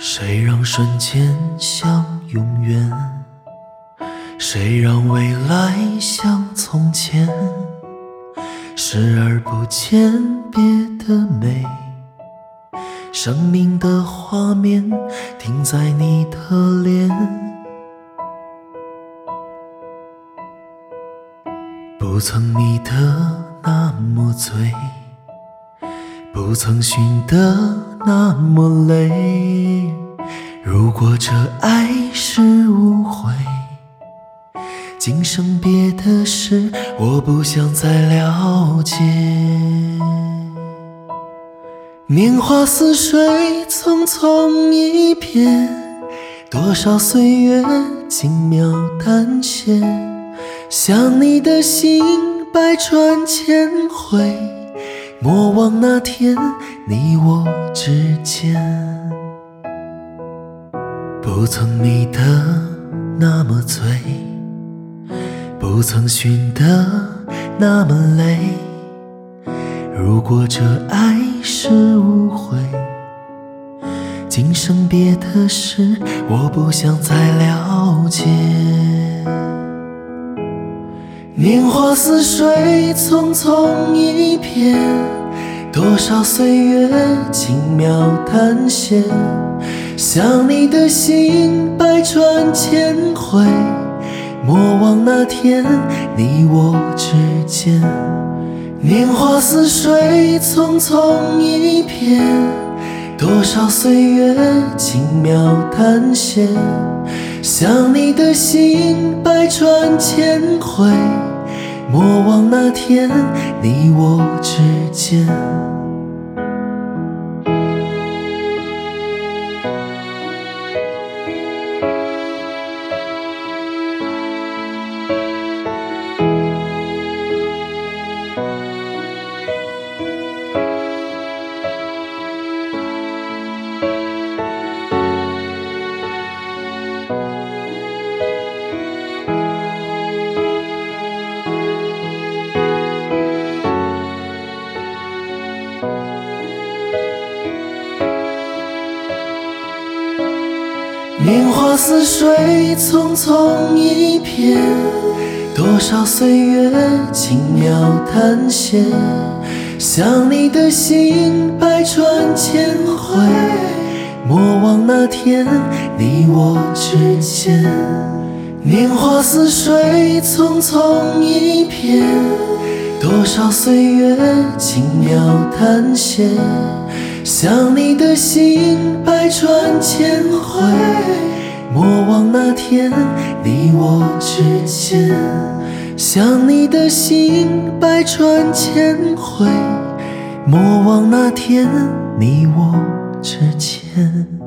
谁让瞬间像永远？谁让未来像从前？视而不见别的美，生命的画面停在你的脸，不曾迷得那么醉。不曾寻得那么累。如果这爱是误会，今生别的事我不想再了解。年华似水，匆匆一瞥，多少岁月轻描淡写，想你的心百转千回。莫忘那天你我之间，不曾迷得那么醉，不曾寻得那么累。如果这爱是误会，今生别的事我不想再了解。年华似水，匆匆一瞥，多少岁月轻描淡写。想你的心百转千回，莫忘那天你我之间。年华似水，匆匆一瞥，多少岁月轻描淡写。想你的心百转千回。莫忘那天你我之间。年华似水，匆匆一瞥，多少岁月轻描淡写。想你的心百转千回，莫忘那天你我之间。年华似水，匆匆一瞥，多少岁月轻描淡写。想你的心百转千回，天你我之间。想你的心百转千回，莫忘那天你我之间。